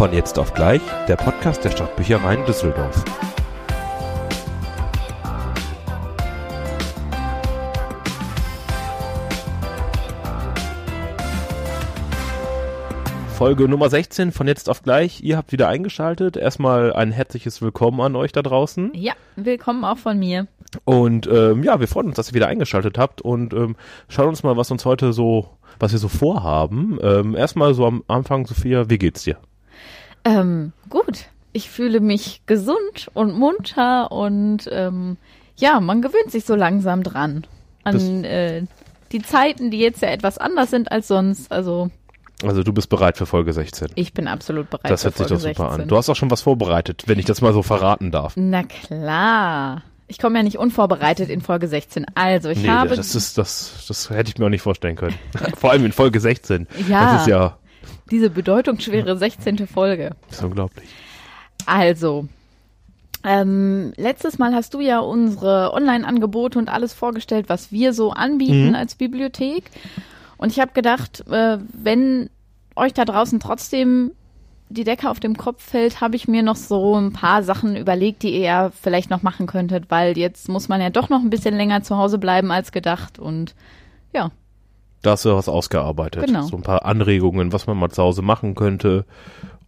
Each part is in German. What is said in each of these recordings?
Von jetzt auf gleich, der Podcast der Stadtbüchereien Düsseldorf. Folge Nummer 16 von jetzt auf gleich. Ihr habt wieder eingeschaltet. Erstmal ein herzliches Willkommen an euch da draußen. Ja, willkommen auch von mir. Und ähm, ja, wir freuen uns, dass ihr wieder eingeschaltet habt und ähm, schaut uns mal, was uns heute so, was wir so vorhaben. Ähm, erstmal so am Anfang, Sophia, wie geht's dir? Ähm, gut. Ich fühle mich gesund und munter und ähm, ja, man gewöhnt sich so langsam dran an äh, die Zeiten, die jetzt ja etwas anders sind als sonst. Also Also du bist bereit für Folge 16. ich bin absolut bereit. Das hört sich doch super 16. an. Du hast auch schon was vorbereitet, wenn ich das mal so verraten darf. Na klar. Ich komme ja nicht unvorbereitet in Folge 16. Also, ich nee, habe das ist das das hätte ich mir auch nicht vorstellen können. Vor allem in Folge 16. Ja. Das ist ja diese bedeutungsschwere 16. Folge. das ist unglaublich. Also, ähm, letztes Mal hast du ja unsere Online-Angebote und alles vorgestellt, was wir so anbieten Mhm. als Bibliothek. Und ich habe gedacht, äh, wenn euch da draußen trotzdem die Decke auf dem Kopf fällt, habe ich mir noch so ein paar Sachen überlegt, die ihr ja vielleicht noch machen könntet, weil jetzt muss man ja doch noch ein bisschen länger zu Hause bleiben als gedacht. Und ja, Da hast du was ausgearbeitet. Genau. So ein paar Anregungen, was man mal zu Hause machen könnte.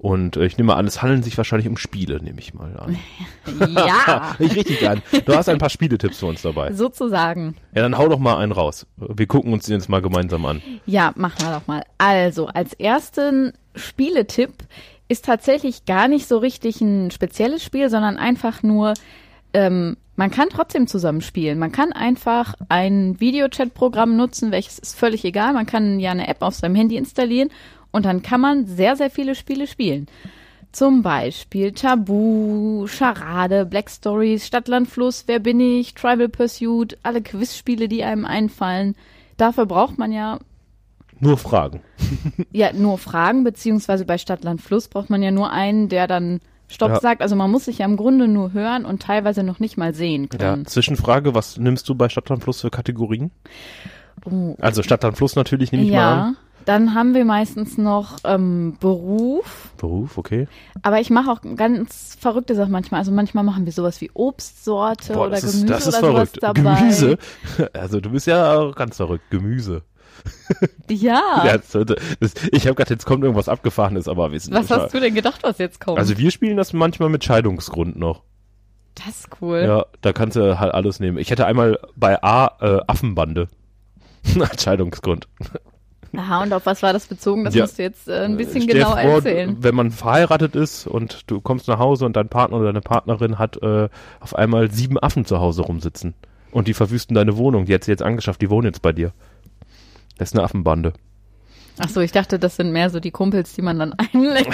Und äh, ich nehme an, es handeln sich wahrscheinlich um Spiele, nehme ich mal an. ja, ich richtig gern. Du hast ein paar Spieletipps für uns dabei. sozusagen. Ja, dann hau doch mal einen raus. Wir gucken uns den jetzt mal gemeinsam an. Ja, machen wir doch mal. Also, als ersten Spieletipp ist tatsächlich gar nicht so richtig ein spezielles Spiel, sondern einfach nur, ähm, man kann trotzdem zusammen spielen. Man kann einfach ein Videochat-Programm nutzen, welches ist völlig egal. Man kann ja eine App auf seinem Handy installieren und dann kann man sehr, sehr viele Spiele spielen. Zum Beispiel Tabu, Charade, Black Stories, Stadtland Fluss, Wer bin ich, Tribal Pursuit, alle Quizspiele, die einem einfallen. Dafür braucht man ja Nur Fragen. ja, nur Fragen, beziehungsweise bei Stadtland Fluss braucht man ja nur einen, der dann Stopp Ja. sagt. Also man muss sich ja im Grunde nur hören und teilweise noch nicht mal sehen Ja, können. Zwischenfrage, was nimmst du bei Stadtland Fluss für Kategorien? Oh. Also Stadtland Fluss natürlich, nehme ich mal Ja, an. dann haben wir meistens noch ähm, Beruf. Beruf, okay. Aber ich mache auch ganz verrückte Sachen manchmal. Also manchmal machen wir sowas wie Obstsorte Boah, oder Gemüse ist, das ist oder sowas verrückt. dabei. Gemüse. Also du bist ja auch ganz verrückt. Gemüse. Ja. Ja, das, das, ich habe gerade, jetzt kommt irgendwas abgefahrenes, aber wir sind Was hast du denn gedacht, was jetzt kommt? Also wir spielen das manchmal mit Scheidungsgrund noch. das ist cool. Ja, da kannst du halt alles nehmen. Ich hätte einmal bei A äh, Affenbande. Als Scheidungsgrund. Aha, und auf was war das bezogen? Das Ja. musst du jetzt äh, ein bisschen Stell genauer vor, erzählen. Wenn man verheiratet ist und du kommst nach Hause und dein Partner oder deine Partnerin hat äh, auf einmal sieben Affen zu Hause rumsitzen. Und die verwüsten deine Wohnung. Die hat sie jetzt angeschafft, die wohnen jetzt bei dir. Das ist eine Affenbande. Ach so, ich dachte, das sind mehr so die Kumpels, die man dann einlädt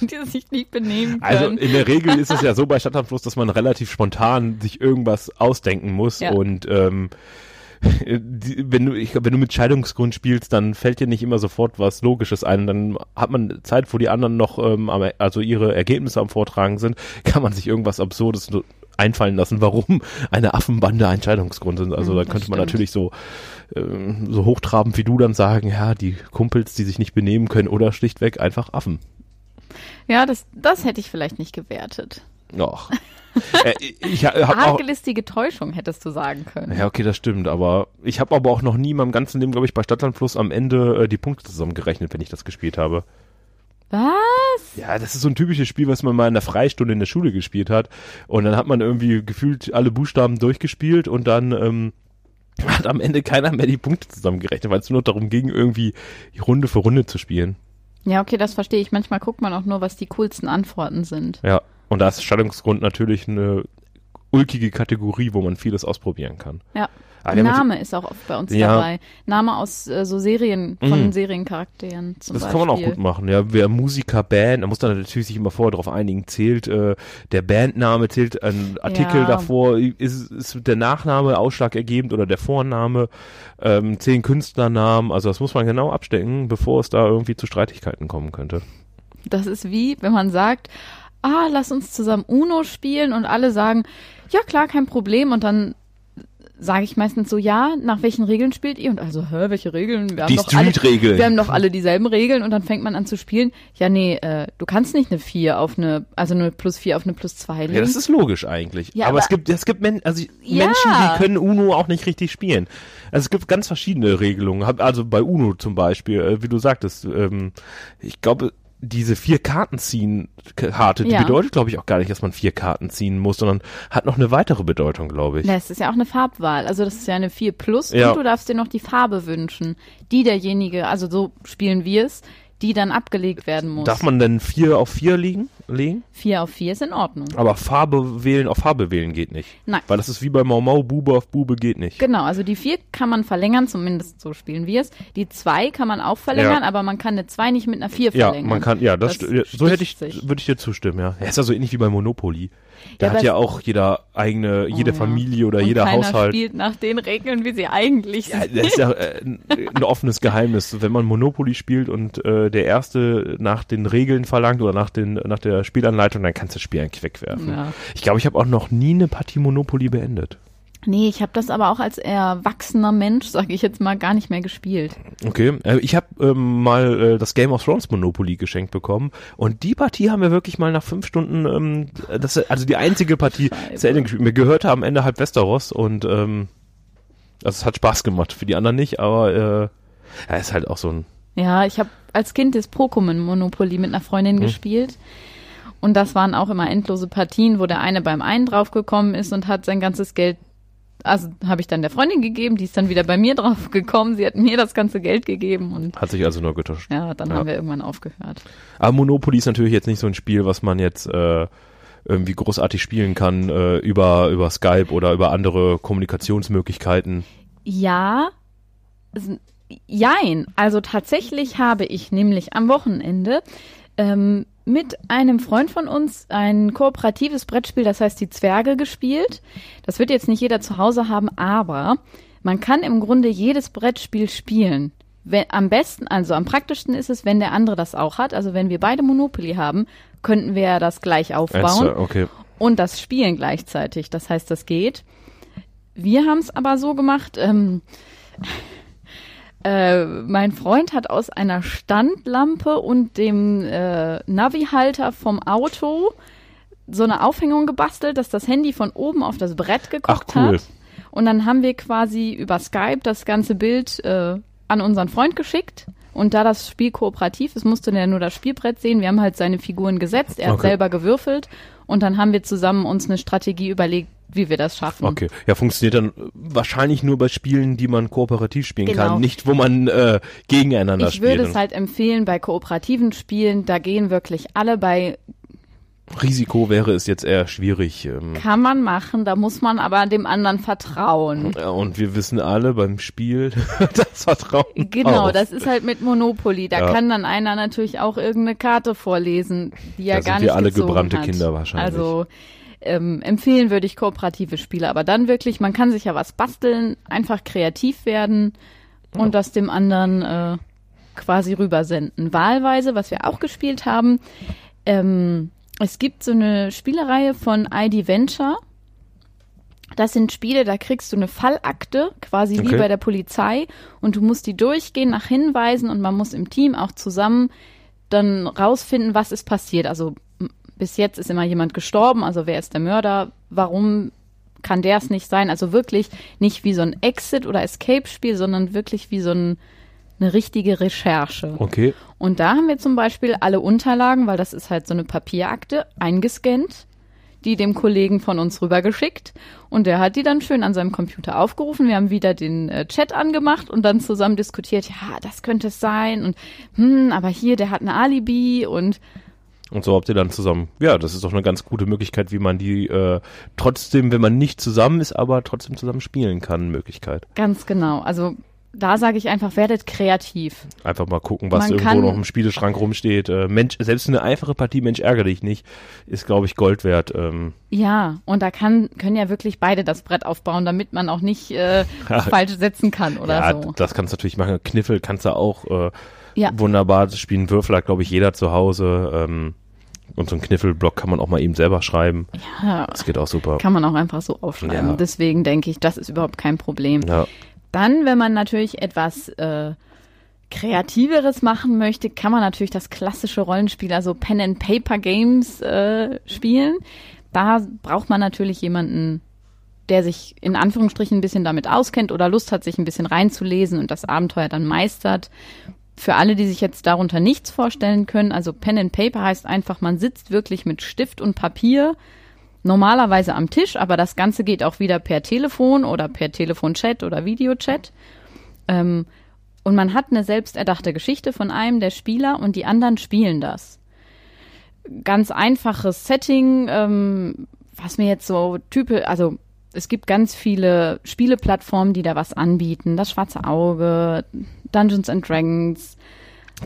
und die sich nicht benehmen Also können. in der Regel ist es ja so bei Stadtlandfluss, dass man relativ spontan sich irgendwas ausdenken muss Ja. und ähm, die, wenn du ich, wenn du mit Scheidungsgrund spielst, dann fällt dir nicht immer sofort was Logisches ein. Dann hat man Zeit, wo die anderen noch ähm, also ihre Ergebnisse am Vortragen sind, kann man sich irgendwas Absurdes einfallen lassen, warum eine Affenbande ein Scheidungsgrund sind. Also Hm, da könnte man stimmt. natürlich so ähm, so hochtrabend wie du dann sagen, ja, die Kumpels, die sich nicht benehmen können oder schlichtweg einfach Affen. ja, das, das hätte ich vielleicht nicht gewertet. Och. äh, ich Arglistige Täuschung hättest du sagen können. Ja, okay, das stimmt, aber ich habe aber auch noch nie in meinem ganzen Leben, glaube ich, bei Stadtlandfluss am Ende äh, die Punkte zusammengerechnet, wenn ich das gespielt habe. Was? Ja, das ist so ein typisches Spiel, was man mal in der Freistunde in der Schule gespielt hat. Und dann hat man irgendwie gefühlt alle Buchstaben durchgespielt und dann ähm, hat am Ende keiner mehr die Punkte zusammengerechnet, weil es nur darum ging, irgendwie Runde für Runde zu spielen. Ja, okay, das verstehe ich. Manchmal guckt man auch nur, was die coolsten Antworten sind. Ja, und da ist Stadtungsgrund natürlich eine ulkige Kategorie, wo man vieles ausprobieren kann. Ja. Ah, haben uns- Name ist auch oft bei uns Ja. dabei. Name aus äh, so Serien, von Mhm. Seriencharakteren zum Das Beispiel. kann man auch gut machen, ja. Wer Musiker, Band, da muss dann natürlich sich immer vorher darauf einigen, zählt äh, der Bandname, zählt ein Artikel Ja. davor, ist, ist der Nachname ausschlaggebend oder der Vorname, ähm, zehn Künstlernamen, also das muss man genau abstecken, bevor es da irgendwie zu Streitigkeiten kommen könnte. Das ist wie, wenn man sagt, ah, lass uns zusammen Uno spielen und alle sagen, ja klar, kein Problem und dann sage ich meistens so, ja, nach welchen Regeln spielt ihr? Und also, hä, welche Regeln? Wir haben Die doch alle, Street-Regeln. wir haben doch alle dieselben Regeln und dann fängt man an zu spielen. Ja, nee, äh, du kannst nicht eine 4 auf eine, also eine plus 4 auf eine plus 2 legen. Ja, das ist logisch eigentlich. Ja, aber, aber- es gibt, es gibt Men also Ja. Menschen, die können Uno auch nicht richtig spielen. Also es gibt ganz verschiedene Regelungen. Also bei Uno zum Beispiel, äh, wie du sagtest, ähm, ich glaube, diese vier Karten ziehen Karte, die Ja. bedeutet, glaube ich, auch gar nicht, dass man vier Karten ziehen muss, sondern hat noch eine weitere Bedeutung, glaube ich. Das ist ja auch eine Farbwahl. Also das ist ja eine 4 plus Ja. und du darfst dir noch die Farbe wünschen, die derjenige, also so spielen wir es, die dann abgelegt werden muss. Darf man denn vier auf vier liegen, legen? 4 auf 4 ist in Ordnung. Aber Farbe wählen auf Farbe wählen geht nicht. Nein. Weil das ist wie bei Mau Mau, Bube auf Bube geht nicht. Genau, also die 4 kann man verlängern, zumindest so spielen wir es. Die 2 kann man auch verlängern, Ja. aber man kann eine 2 nicht mit einer 4 Ja, verlängern. man kann, ja, das, Das ja, so hätte ich, würde ich dir zustimmen, ja. Ja, ist ja so ähnlich wie bei Monopoly. Da Ja, hat ja auch jeder eigene, jede Oh, ja. Familie oder jeder keiner Haushalt. spielt nach den Regeln, wie sie eigentlich Ja, sind. das ist ja äh, ein, ein offenes Geheimnis. Wenn man Monopoly spielt und äh, der Erste nach den Regeln verlangt oder nach, den, nach der Spielanleitung, dann kannst du das Spiel eigentlich wegwerfen. Ja. Ich glaube, ich habe auch noch nie eine Partie Monopoly beendet. Nee, ich habe das aber auch als erwachsener Mensch, sage ich jetzt mal, gar nicht mehr gespielt. Okay, äh, ich habe ähm, mal äh, das Game of Thrones Monopoly geschenkt bekommen und die Partie haben wir wirklich mal nach fünf Stunden, ähm, das also die einzige Partie Scheiße. zu Ende gespielt. Mir gehörte am Ende halb Westeros und ähm, also es hat Spaß gemacht, für die anderen nicht, aber äh, ja, ist halt auch so ein Ja, ich habe als Kind das Pokémon Monopoly mit einer Freundin Mhm. gespielt. Und das waren auch immer endlose Partien, wo der eine beim einen draufgekommen ist und hat sein ganzes Geld, also habe ich dann der Freundin gegeben, die ist dann wieder bei mir draufgekommen, sie hat mir das ganze Geld gegeben und hat sich also nur getauscht. ja, dann Ja. haben wir irgendwann aufgehört. Aber Monopoly ist natürlich jetzt nicht so ein Spiel, was man jetzt äh, irgendwie großartig spielen kann äh, über über Skype oder über andere Kommunikationsmöglichkeiten. Ja, jein. Also tatsächlich habe ich nämlich am Wochenende ähm, mit einem Freund von uns ein kooperatives Brettspiel, das heißt die Zwerge, gespielt. Das wird jetzt nicht jeder zu Hause haben, aber man kann im Grunde jedes Brettspiel spielen. Wenn, am besten, also am praktischsten ist es, wenn der andere das auch hat. Also wenn wir beide Monopoly haben, könnten wir das gleich aufbauen Äh, okay. und das Spielen gleichzeitig. Das heißt, das geht. Wir haben es aber so gemacht, ähm, äh, mein Freund hat aus einer Standlampe und dem äh, Navi-Halter vom Auto so eine Aufhängung gebastelt, dass das Handy von oben auf das Brett geguckt Ach, cool. hat. Und dann haben wir quasi über Skype das ganze Bild äh, an unseren Freund geschickt. Und da das Spiel kooperativ ist, musste der nur das Spielbrett sehen. Wir haben halt seine Figuren gesetzt, er hat Okay. selber gewürfelt und dann haben wir zusammen uns eine Strategie überlegt, wie wir das schaffen. Okay, ja, funktioniert dann wahrscheinlich nur bei Spielen, die man kooperativ spielen Genau. kann, nicht wo man äh, gegeneinander Ich spielt. würde es halt empfehlen bei kooperativen Spielen, da gehen wirklich alle bei, Risiko wäre es jetzt eher schwierig. Ähm, kann man machen, da muss man aber dem anderen vertrauen. ja, und wir wissen alle beim Spiel, das Vertrauen. Genau, auf. das ist halt mit Monopoly. Da Ja. kann dann einer natürlich auch irgendeine Karte vorlesen, die er Da gar sind nicht wir alle gebrannte hat. Kinder wahrscheinlich. Also ähm, empfehlen würde ich kooperative Spiele, aber dann wirklich, man kann sich ja was basteln, einfach kreativ werden und das dem anderen äh, quasi rübersenden. Wahlweise, was wir auch gespielt haben, ähm, es gibt so eine Spielereihe von ID Venture. Das sind Spiele, da kriegst du eine Fallakte, quasi wie Okay. bei der Polizei, und du musst die durchgehen nach Hinweisen und man muss im Team auch zusammen dann rausfinden, was ist passiert. Also bis jetzt ist immer jemand gestorben, also wer ist der Mörder, warum kann der es nicht sein? Also wirklich nicht wie so ein Exit- oder Escape-Spiel, sondern wirklich wie so ein, eine richtige Recherche. Okay, Und da haben wir zum Beispiel alle Unterlagen, weil das ist halt so eine Papierakte, eingescannt, die dem Kollegen von uns rübergeschickt. Und der hat die dann schön an seinem Computer aufgerufen. Wir haben wieder den äh, Chat angemacht und dann zusammen diskutiert, ja, das könnte es sein. Und hm, aber hier, der hat ein Alibi und und so habt ihr dann zusammen. Ja, das ist doch eine ganz gute Möglichkeit, wie man die äh, trotzdem, wenn man nicht zusammen ist, aber trotzdem zusammen spielen kann, Möglichkeit. ganz genau. Also da sage ich einfach, werdet kreativ. Einfach mal gucken, was Man irgendwo noch im Spieleschrank rumsteht. Äh, Mensch, selbst eine einfache Partie, Mensch, ärgere dich nicht, ist, glaube ich, Gold wert. Ähm, Ja, und da kann, können ja wirklich beide das Brett aufbauen, damit man auch nicht äh, falsch setzen kann oder ja, so. das kannst du natürlich machen. Kniffel kannst du auch äh, Ja. wunderbar spielen. Würfel hat, glaube ich, jeder zu Hause. Ähm, Und so einen Kniffelblock kann man auch mal eben selber schreiben. Ja, Das geht auch super. kann man auch einfach so aufschreiben. Ja. Deswegen denke ich, das ist überhaupt kein Problem. Ja. Dann, wenn man natürlich etwas äh, Kreativeres machen möchte, kann man natürlich das klassische Rollenspiel, also Pen and Paper Games äh, spielen. Da braucht man natürlich jemanden, der sich in Anführungsstrichen ein bisschen damit auskennt oder Lust hat, sich ein bisschen reinzulesen und das Abenteuer dann meistert. Für alle, die sich jetzt darunter nichts vorstellen können, also Pen and Paper heißt einfach, man sitzt wirklich mit Stift und Papier normalerweise am Tisch, aber das Ganze geht auch wieder per Telefon oder per Telefonchat oder Videochat. Ähm, und man hat eine selbst erdachte Geschichte von einem der Spieler und die anderen spielen das. Ganz einfaches Setting, ähm, was mir jetzt so typisch, also es gibt ganz viele Spieleplattformen, die da was anbieten. Das Schwarze Auge, Dungeons and Dragons,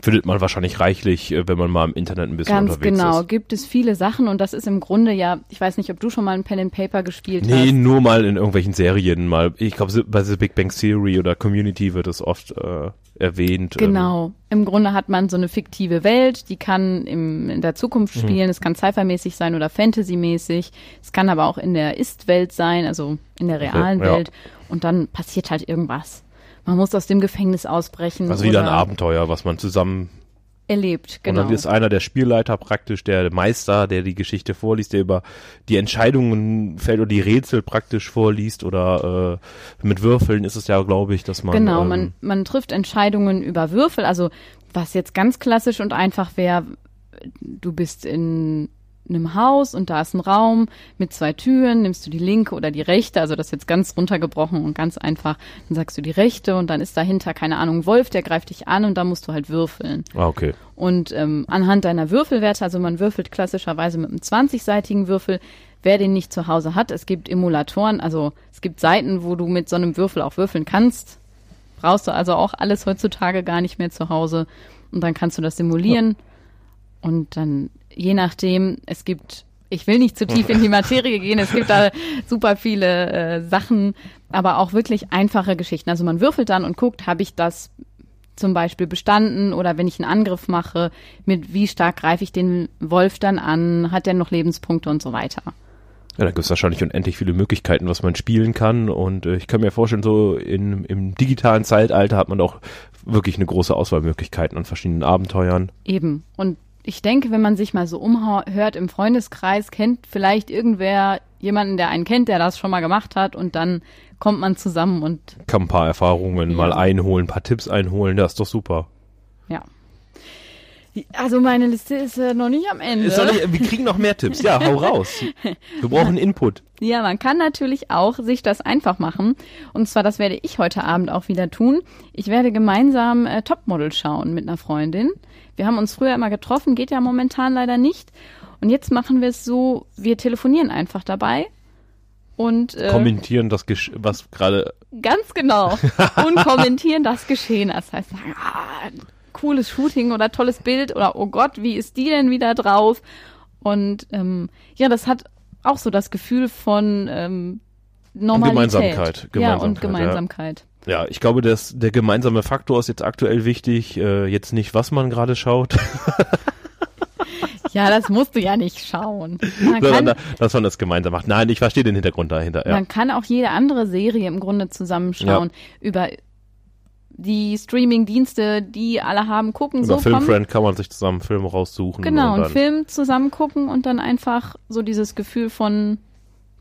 Findet man wahrscheinlich reichlich, äh, wenn man mal im Internet ein bisschen Ganz unterwegs genau, ist. gibt es viele Sachen und das ist im Grunde ja, ich weiß nicht, ob du schon mal ein Pen and Paper gespielt Nee, hast. nur mal in irgendwelchen Serien mal. Ich glaube, bei The Big Bang Theory oder Community wird es oft äh, erwähnt. ähm, Genau. Im Grunde hat man so eine fiktive Welt, die kann im, in der Mhm. Zukunft spielen. Es kann Sci-Fi-mäßig sein oder Fantasy-mäßig. Es kann aber auch in der Ist-Welt sein, also in der realen ja. Welt. Und dann passiert halt irgendwas. Man muss aus dem Gefängnis ausbrechen. Also wieder ein Abenteuer, was man zusammen Erlebt, Und genau. dann ist einer der Spielleiter praktisch der Meister, der die Geschichte vorliest, der über die Entscheidungen fällt oder die Rätsel praktisch vorliest oder äh, mit Würfeln ist es ja, glaube ich, dass man Genau, ähm, man, man trifft Entscheidungen über Würfel. Also was jetzt ganz klassisch und einfach wäre, du bist in einem Haus und da ist ein Raum mit zwei Türen, nimmst du die linke oder die rechte, also das ist jetzt ganz runtergebrochen und ganz einfach, dann sagst du die rechte und dann ist dahinter, keine Ahnung, Wolf, der greift dich an und da musst du halt würfeln. Ah, okay. Und ähm, anhand deiner Würfelwerte, also man würfelt klassischerweise mit einem 20-seitigen Würfel, wer den nicht zu Hause hat, es gibt Emulatoren, also es gibt Seiten, wo du mit so einem Würfel auch würfeln kannst. Brauchst du also auch alles heutzutage gar nicht mehr zu Hause. Und dann kannst du das simulieren. Und dann, je nachdem, es gibt, ich will nicht zu tief in die Materie gehen, es gibt da super viele äh, Sachen, aber auch wirklich einfache Geschichten. Also man würfelt dann und guckt, habe ich das zum Beispiel bestanden oder wenn ich einen Angriff mache, mit wie stark greife ich den Wolf dann an, hat der noch Lebenspunkte und so weiter. Ja, da gibt es wahrscheinlich unendlich viele Möglichkeiten, was man spielen kann. Und äh, ich kann mir vorstellen, so in, im digitalen Zeitalter hat man auch wirklich eine große Auswahlmöglichkeiten an verschiedenen Abenteuern. Eben. Und ich denke, wenn man sich mal so umhört im Freundeskreis, kennt vielleicht irgendwer jemanden, der einen kennt, der das schon mal gemacht hat und dann kommt man zusammen und Kann ein paar Erfahrungen Ja. mal einholen, ein paar Tipps einholen, das ist doch super. ja. Also meine Liste ist äh, noch nicht am Ende. Ich, wir kriegen noch mehr Tipps. Ja, hau raus. Wir brauchen Input. Ja, man kann natürlich auch sich das einfach machen. Und zwar, das werde ich heute Abend auch wieder tun. Ich werde gemeinsam äh, Topmodel schauen mit einer Freundin. Wir haben uns früher immer getroffen, geht ja momentan leider nicht. Und jetzt machen wir es so, wir telefonieren einfach dabei. Und äh, Kommentieren das, Gesch was gerade ganz genau. und kommentieren das Geschehen. Das heißt, sagen, ah, cooles Shooting oder tolles Bild oder oh Gott, wie ist die denn wieder drauf? Und ähm, ja, das hat auch so das Gefühl von ähm, Normalität. Gemeinsamkeit, Ja, und Gemeinsamkeit, ja. Ja, ich glaube, dass der gemeinsame Faktor ist jetzt aktuell wichtig. Äh, jetzt nicht, was man gerade schaut, Ja, das musst du ja nicht schauen. Man kann, da- dass man das gemeinsam macht. Nein, ich verstehe den Hintergrund dahinter. Ja. man kann auch jede andere Serie im Grunde zusammenschauen. Über die Streaming-Dienste, die alle haben, gucken, Über so. Filmfriend kann man sich zusammen Filme raussuchen. Genau, und einen Film zusammen gucken und dann einfach so dieses Gefühl von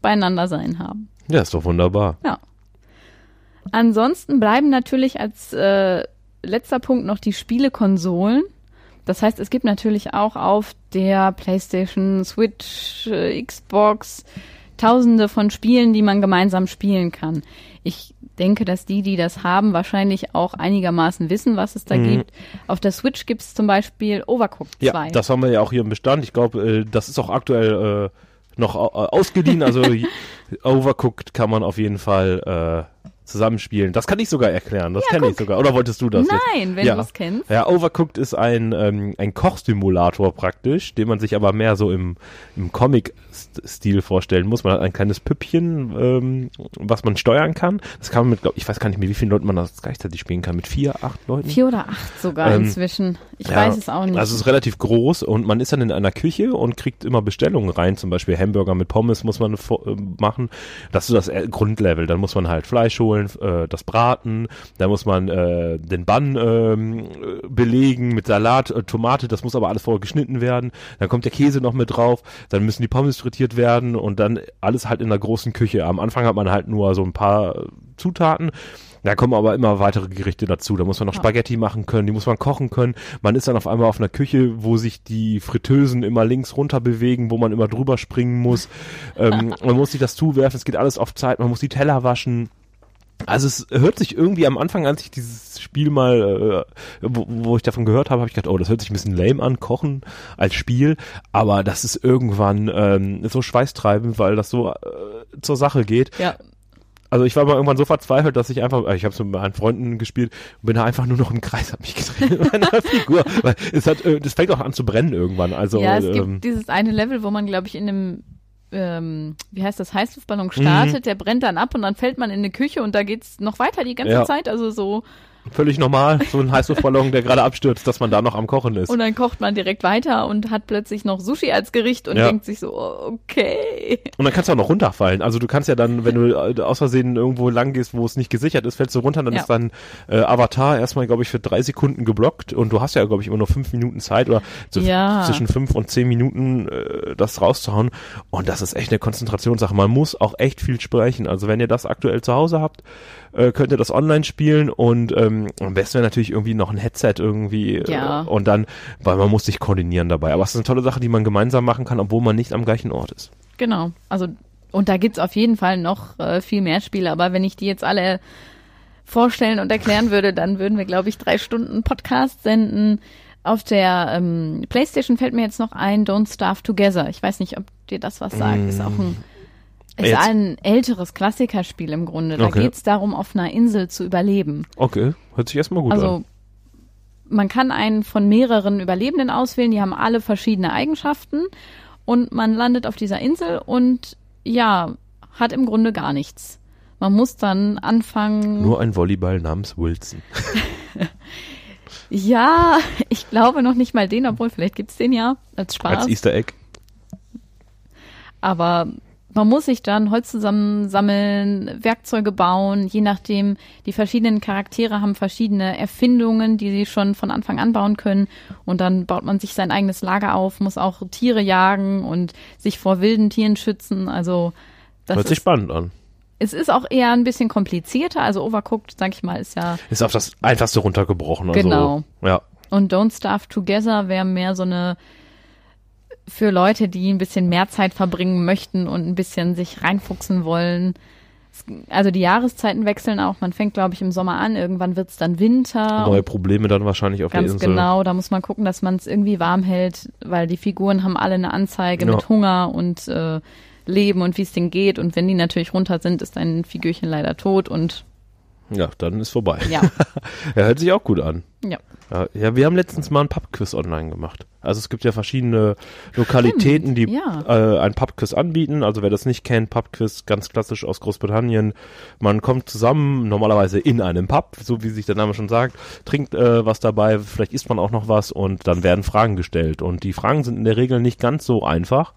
beieinander sein haben. Ja, ist doch wunderbar. Ja. Ansonsten bleiben natürlich als äh, letzter Punkt noch die Spielekonsolen. Das heißt, es gibt natürlich auch auf der PlayStation, Switch, äh, Xbox tausende von Spielen, die man gemeinsam spielen kann. Ich denke, dass die, die das haben, wahrscheinlich auch einigermaßen wissen, was es da Mhm. gibt. Auf der Switch gibt es zum Beispiel Overcooked 2. Ja, das haben wir ja auch hier im Bestand. Ich glaube, äh, das ist auch aktuell äh, noch äh, ausgeliehen. Also Overcooked kann man auf jeden Fall äh, zusammenspielen. Das kann ich sogar erklären. Das kenne ich sogar. Oder wolltest du das? jetzt? Nein, wenn Ja. du es kennst. Ja, Overcooked ist ein, ähm, ein Kochsimulator praktisch, den man sich aber mehr so im, im Comic-Stil vorstellen muss. Man hat ein kleines Püppchen, ähm, was man steuern kann. Das kann man mit, glaub, ich weiß gar nicht, mit wie vielen Leuten man das gleichzeitig spielen kann. Mit vier, acht Leuten? Vier oder acht sogar Ähm, inzwischen. Ich Ja, weiß es auch nicht. Also es ist relativ groß und man ist dann in einer Küche und kriegt immer Bestellungen rein, zum Beispiel Hamburger mit Pommes muss man äh, machen. Das ist das äh, Grundlevel. Dann muss man halt Fleisch holen, äh, das braten, dann muss man äh, den Bann ähm, äh, belegen mit Salat, äh, Tomate, das muss aber alles vorher geschnitten werden. Dann kommt der Käse noch mit drauf, dann müssen die Pommes frittiert werden und dann alles halt in der großen Küche. Am Anfang hat man halt nur so ein paar äh, Zutaten. Da kommen aber immer weitere Gerichte dazu. Da muss man noch Spaghetti machen können, die muss man kochen können. Man ist dann auf einmal auf einer Küche, wo sich die Fritteusen immer links runter bewegen, wo man immer drüber springen muss. ähm, man muss sich das zuwerfen, es geht alles auf Zeit, man muss die Teller waschen. Also es hört sich irgendwie am Anfang, als ich dieses Spiel mal, äh, wo, wo ich davon gehört habe, habe ich gedacht, oh, das hört sich ein bisschen lame an, Kochen als Spiel, aber das ist irgendwann ähm, so schweißtreibend, weil das so äh, zur Sache geht. ja, Also ich war mal irgendwann so verzweifelt, dass ich einfach, äh, ich habe so mit meinen Freunden gespielt und bin da einfach nur noch im Kreis, hab mich gedreht mit meiner Figur, weil es hat, äh, das fängt auch an zu brennen irgendwann. Also ja, es ähm, gibt dieses eine Level, wo man, glaube ich, in einem, ähm, wie heißt das, Heißluftballon Mhm. startet, der brennt dann ab und dann fällt man in eine Küche und da geht's noch weiter die ganze Ja. Zeit, also so, völlig normal, so ein Heißluftballon, der gerade abstürzt, dass man da noch am Kochen ist. und dann kocht man direkt weiter und hat plötzlich noch Sushi als Gericht und Ja. denkt sich so, okay. Und dann kannst du auch noch runterfallen. Also du kannst ja dann, wenn du äh, aus Versehen irgendwo lang gehst, wo es nicht gesichert ist, fällst du runter, dann Ja. ist dein äh, Avatar erstmal, glaube ich, für drei Sekunden geblockt und du hast ja, glaube ich, immer nur fünf Minuten Zeit oder so Ja. zwischen fünf und zehn Minuten äh, das rauszuhauen. Und das ist echt eine Konzentrationssache. Man muss auch echt viel sprechen. Also wenn ihr das aktuell zu Hause habt, äh, könnt ihr das online spielen und ähm, am besten wäre natürlich irgendwie noch ein Headset irgendwie äh, Ja. und dann, weil man muss sich koordinieren dabei. Aber es ist eine tolle Sache, die man gemeinsam machen kann, obwohl man nicht am gleichen Ort ist. Genau. Also, und da gibt's auf jeden Fall noch äh, viel mehr Spiele, aber wenn ich die jetzt alle vorstellen und erklären würde, dann würden wir, glaube ich, drei Stunden Podcast senden. Auf der ähm, Playstation fällt mir jetzt noch ein Don't Starve Together. Ich weiß nicht, ob dir das was sagt. Ist auch ein ist Jetzt- ein älteres Klassikerspiel im Grunde. Da Okay. geht's darum, auf einer Insel zu überleben. Okay, hört sich erstmal gut an. Also man kann einen von mehreren Überlebenden auswählen, die haben alle verschiedene Eigenschaften und man landet auf dieser Insel und ja, hat im Grunde gar nichts. Man muss dann anfangen. Nur ein Volleyball namens Wilson. ja, ich glaube noch nicht mal den, obwohl vielleicht gibt's den ja als Spaß. Als Easter Egg. Aber man muss sich dann Holz zusammensammeln, Werkzeuge bauen, je nachdem, die verschiedenen Charaktere haben verschiedene Erfindungen, die sie schon von Anfang an bauen können. Und dann baut man sich sein eigenes Lager auf, muss auch Tiere jagen und sich vor wilden Tieren schützen. Also das Hört sich ist, spannend an. es ist auch eher ein bisschen komplizierter. Also Overcooked, sag ich mal, ist ja Ist auf das einfachste runtergebrochen. Also, Genau. Ja. Und Don't Starve Together wäre mehr so eine für Leute, die ein bisschen mehr Zeit verbringen möchten und ein bisschen sich reinfuchsen wollen. Es- Also die Jahreszeiten wechseln auch. Man fängt, glaube ich, im Sommer an. Irgendwann wird's dann Winter. Neue Probleme dann wahrscheinlich auf der Ganz Insel. genau. Da muss man gucken, dass man es irgendwie warm hält, weil die Figuren haben alle eine Anzeige Ja. mit Hunger und äh, Leben und wie es denen geht. Und wenn die natürlich runter sind, ist ein Figürchen leider tot. Und Ja, dann ist vorbei. ja, Ja, hört sich auch gut an. ja. Ja, ja, wir haben letztens mal ein Pubquiz online gemacht. Also es gibt ja verschiedene Lokalitäten, die ja. äh, ein Pubquiz anbieten. Also wer das nicht kennt, Pubquiz ganz klassisch aus Großbritannien. Man kommt zusammen, normalerweise in einem Pub, so wie sich der Name schon sagt, trinkt äh, was dabei, vielleicht isst man auch noch was und dann werden Fragen gestellt. Und die Fragen sind in der Regel nicht ganz so einfach.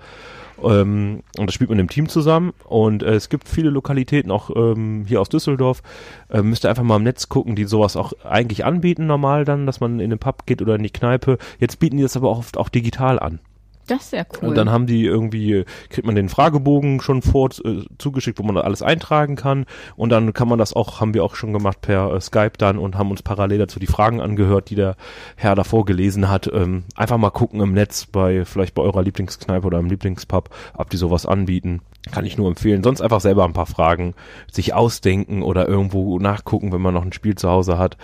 Ähm, und das spielt man im Team zusammen. Und äh, es gibt viele Lokalitäten, auch ähm, hier aus Düsseldorf. Äh, müsst ihr einfach mal im Netz gucken, die sowas auch eigentlich anbieten normal dann, dass man in den Pub geht oder in die Kneipe. Jetzt bieten die das aber oft auch digital an. Das ist sehr cool. Und dann haben die irgendwie, kriegt man den Fragebogen schon vor äh, zugeschickt, wo man alles eintragen kann. Und dann kann man das auch, haben wir auch schon gemacht per äh, Skype dann und haben uns parallel dazu die Fragen angehört, die der Herr davor gelesen hat. Ähm, einfach mal gucken im Netz bei, vielleicht bei eurer Lieblingskneipe oder im Lieblingspub, ob die sowas anbieten. Kann ich nur empfehlen. Sonst einfach selber ein paar Fragen sich ausdenken oder irgendwo nachgucken, wenn man noch ein Spiel zu Hause hat.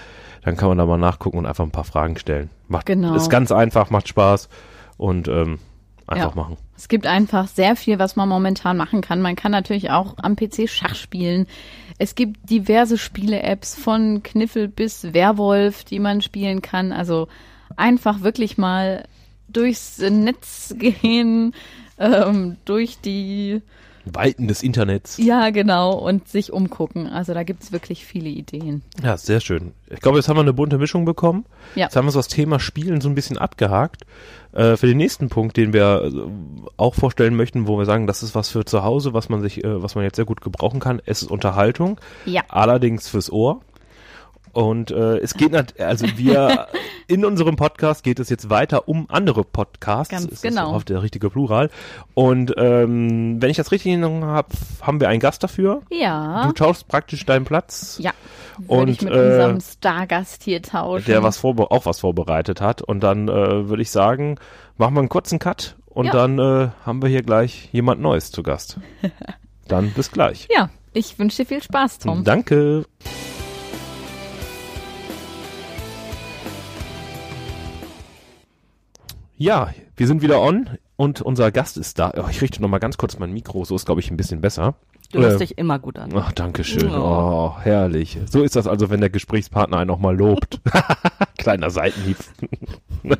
Dann kann man da mal nachgucken und einfach ein paar Fragen stellen. Macht, Genau. Ist ganz einfach, macht Spaß und ähm, einfach Ja. machen. Es gibt einfach sehr viel, was man momentan machen kann. Man kann natürlich auch am PC Schach spielen. Es gibt diverse Spiele-Apps von Kniffel bis Werwolf, die man spielen kann. Also einfach wirklich mal durchs Netz gehen, ähm, durch die Weiten des Internets. Ja, genau, und sich umgucken. Also da gibt's wirklich viele Ideen. Ja, sehr schön. Ich glaube, jetzt haben wir eine bunte Mischung bekommen. Ja. Jetzt haben wir so das Thema Spielen so ein bisschen abgehakt. Äh, für den nächsten Punkt, den wir äh, auch vorstellen möchten, wo wir sagen, das ist was für zu Hause, was man sich, äh, was man jetzt sehr gut gebrauchen kann. Es ist Unterhaltung. Ja. Allerdings fürs Ohr. Und äh, es geht nat also wir in unserem Podcast geht es jetzt weiter um andere Podcasts. Ganz Es genau. Ist auch der richtige Plural. Und ähm, wenn ich das richtig in Erinnerung habe, haben wir einen Gast dafür. Ja. Du tauschst praktisch deinen Platz. Ja. Würde Und, ich mit äh, unserem Stargast hier tauschen. der was auch was vorbereitet hat. Und dann äh, würde ich sagen, machen wir einen kurzen Cut und Ja. dann äh, haben wir hier gleich jemand Neues zu Gast. dann bis gleich. Ja, ich wünsche dir viel Spaß, Tom. Danke. Ja, wir sind wieder on und unser Gast ist da. Oh, ich richte noch mal ganz kurz mein Mikro, so ist glaube ich ein bisschen besser. Du hörst Äh, dich immer gut an. Ach, danke schön. Oh. Oh, herrlich. So ist das also, wenn der Gesprächspartner einen nochmal lobt. Kleiner Seitenhieb.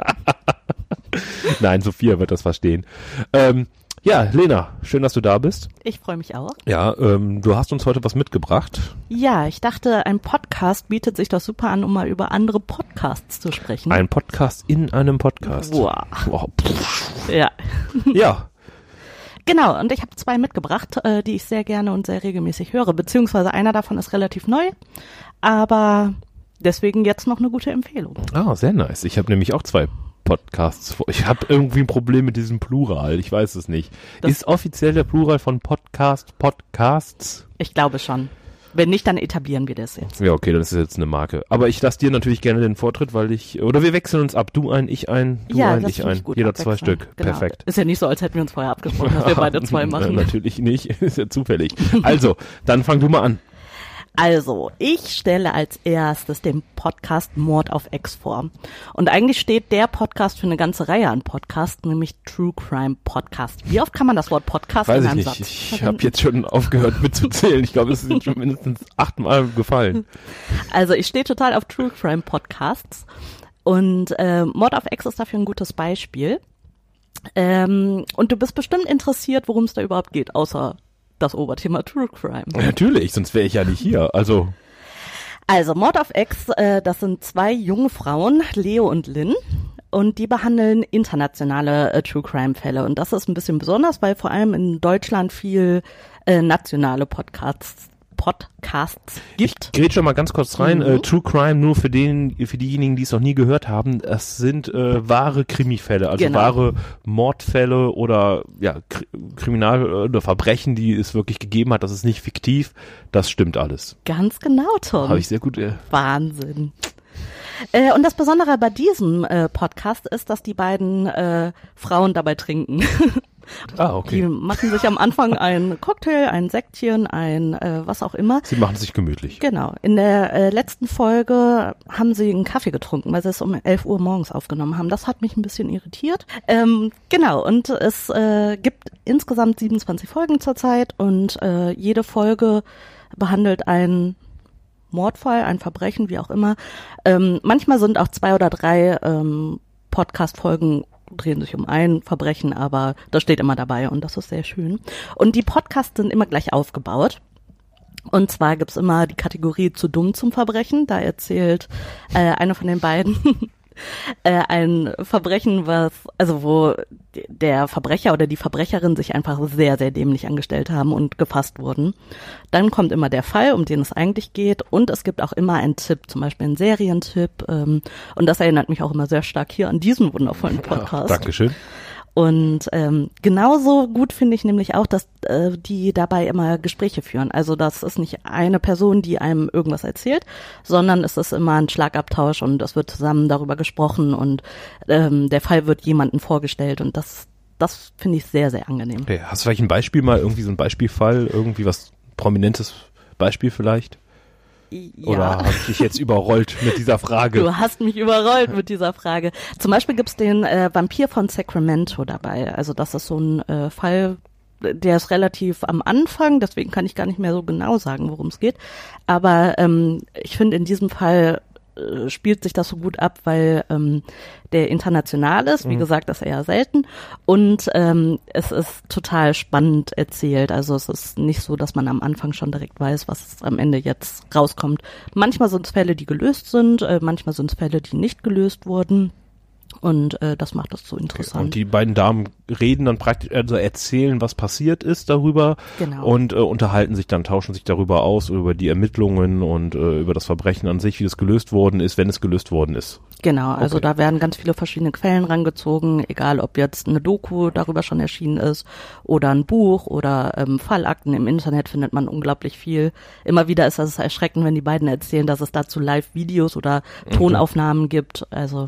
Nein, Sophia wird das verstehen. Ähm, ja, Lena, schön, dass du da bist. Ich freue mich auch. Ja, ähm, du hast uns heute was mitgebracht. Ja, ich dachte, ein Podcast bietet sich doch super an, um mal über andere Podcasts zu sprechen. Ein Podcast in einem Podcast. Wow. Pff. Ja. ja, Genau, und ich habe zwei mitgebracht, äh, die ich sehr gerne und sehr regelmäßig höre. Beziehungsweise einer davon ist relativ neu, aber deswegen jetzt noch eine gute Empfehlung. ah, sehr nice. Ich habe nämlich auch zwei Podcasts. vor- Ich habe irgendwie ein Problem mit diesem Plural. Ich weiß es nicht. Das- ist offiziell der Plural von Podcast Podcasts? Ich glaube schon. Wenn nicht, dann etablieren wir das jetzt. Ja, okay, das ist jetzt eine Marke. Aber ich lasse dir natürlich gerne den Vortritt, weil ich, oder wir wechseln uns ab. Du ein, ich ein, du ein, das ich ein. gut Jeder zwei. Stück. Genau. Perfekt. Ist ja nicht so, als hätten wir uns vorher abgesprochen, dass wir beide zwei machen. Natürlich nicht, ist ja zufällig. Also, dann fang du mal an. Also, ich stelle als erstes den Podcast Mord auf Ex vor. Und eigentlich steht der Podcast für eine ganze Reihe an Podcasts, nämlich True Crime Podcast. Wie oft kann man das Wort Podcast Weiß in ich einem nicht. Satz Ich habe jetzt schon aufgehört mitzuzählen. Ich glaube, es ist schon mindestens achtmal gefallen. Also, ich stehe total auf True Crime Podcasts. Und äh, Mord auf Ex ist dafür ein gutes Beispiel. Ähm, und du bist bestimmt interessiert, worum es da überhaupt geht, außer das Oberthema True Crime. Natürlich, sonst wäre ich ja nicht hier. Also, Also Mord auf Ex, äh, das sind zwei junge Frauen, Leo und Lynn. Und die behandeln internationale äh, True Crime Fälle. Und das ist ein bisschen besonders, weil vor allem in Deutschland viel äh, nationale Podcasts, Podcasts gibt. Gret schon mal ganz kurz rein. Mhm. Äh, True Crime, nur für den, für diejenigen, die es noch nie gehört haben, das sind äh, wahre Krimifälle, also Genau. wahre Mordfälle oder ja, Kri Kriminal- oder Verbrechen, die es wirklich gegeben hat. Das ist nicht fiktiv. Das stimmt alles. Ganz genau, Tom. Habe ich sehr gut. Äh, Wahnsinn. Äh, und das Besondere bei diesem äh, Podcast ist, dass die beiden äh, Frauen dabei trinken. ah, Die okay. machen sich am Anfang ein Cocktail, ein Sektchen, ein äh, was auch immer. Sie machen sich gemütlich. Genau. In der äh, letzten Folge haben sie einen Kaffee getrunken, weil sie es um 11 Uhr morgens aufgenommen haben. Das hat mich ein bisschen irritiert. Ähm, genau. Und es äh, gibt insgesamt 27 Folgen zurzeit und äh, jede Folge behandelt ein Mordfall, ein Verbrechen, wie auch immer. Ähm, manchmal sind auch zwei oder drei ähm, Podcast-Folgen drehen sich um ein Verbrechen, aber das steht immer dabei und das ist sehr schön. Und die Podcasts sind immer gleich aufgebaut. Und zwar gibt's immer die Kategorie zu dumm zum Verbrechen. Da erzählt äh, einer von den beiden äh, ein Verbrechen, was, also wo der Verbrecher oder die Verbrecherin sich einfach sehr, sehr dämlich angestellt haben und gefasst wurden. Dann kommt immer der Fall, um den es eigentlich geht. Und es gibt auch immer einen Tipp, zum Beispiel einen Serientipp. Ähm, und das erinnert mich auch immer sehr stark hier an diesen wundervollen Podcast. Dankeschön. Und ähm, genauso gut finde ich nämlich auch, dass äh, die dabei immer Gespräche führen. Also das ist nicht eine Person, die einem irgendwas erzählt, sondern es ist immer ein Schlagabtausch und es wird zusammen darüber gesprochen und ähm, der Fall wird jemandem vorgestellt und das, das finde ich sehr, sehr angenehm. Okay. Hast du vielleicht ein Beispiel mal, irgendwie so ein Beispielfall, irgendwie was prominentes Beispiel vielleicht? Oder habe ich dich jetzt überrollt mit dieser Frage? Du hast mich überrollt mit dieser Frage. Zum Beispiel gibt's den äh, Vampir von Sacramento dabei. Also das ist so ein äh, Fall, der ist relativ am Anfang, deswegen kann ich gar nicht mehr so genau sagen, worum es geht. Aber ähm, ich finde in diesem Fall äh, spielt sich das so gut ab, weil ähm, der international ist. Wie mhm. gesagt, das ist eher selten. Und ähm, es ist total spannend erzählt. Also es ist nicht so, dass man am Anfang schon direkt weiß, was am Ende jetzt rauskommt. Manchmal sind es Fälle, die gelöst sind, äh, manchmal sind es Fälle, die nicht gelöst wurden. Und äh, das macht das so interessant. Und die beiden Damen reden dann praktisch, also erzählen, was passiert ist darüber genau. und äh, unterhalten sich dann, tauschen sich darüber aus, über die Ermittlungen und äh, über das Verbrechen an sich, wie es gelöst worden ist, wenn es gelöst worden ist. Genau, also okay. da werden ganz viele verschiedene Quellen rangezogen, egal ob jetzt eine Doku darüber schon erschienen ist oder ein Buch oder ähm, Fallakten im Internet findet man unglaublich viel. Immer wieder ist das erschreckend, wenn die beiden erzählen, dass es dazu Live-Videos oder mhm. Tonaufnahmen mhm. gibt. Also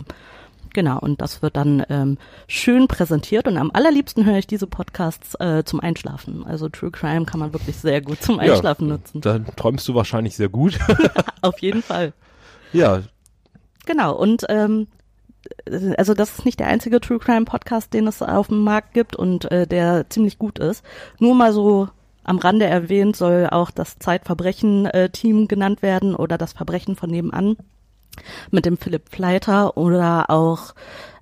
Genau, und das wird dann ähm, schön präsentiert und am allerliebsten höre ich diese Podcasts äh, zum Einschlafen. Also True Crime kann man wirklich sehr gut zum Einschlafen ja, nutzen. Dann träumst du wahrscheinlich sehr gut. Auf jeden Fall. Ja. Genau, und ähm, also das ist nicht der einzige True Crime Podcast, den es auf dem Markt gibt und äh, der ziemlich gut ist. Nur mal so am Rande erwähnt soll auch das Zeitverbrechen-Team äh, genannt werden oder das Verbrechen von nebenan mit dem Philipp Fleiter oder auch,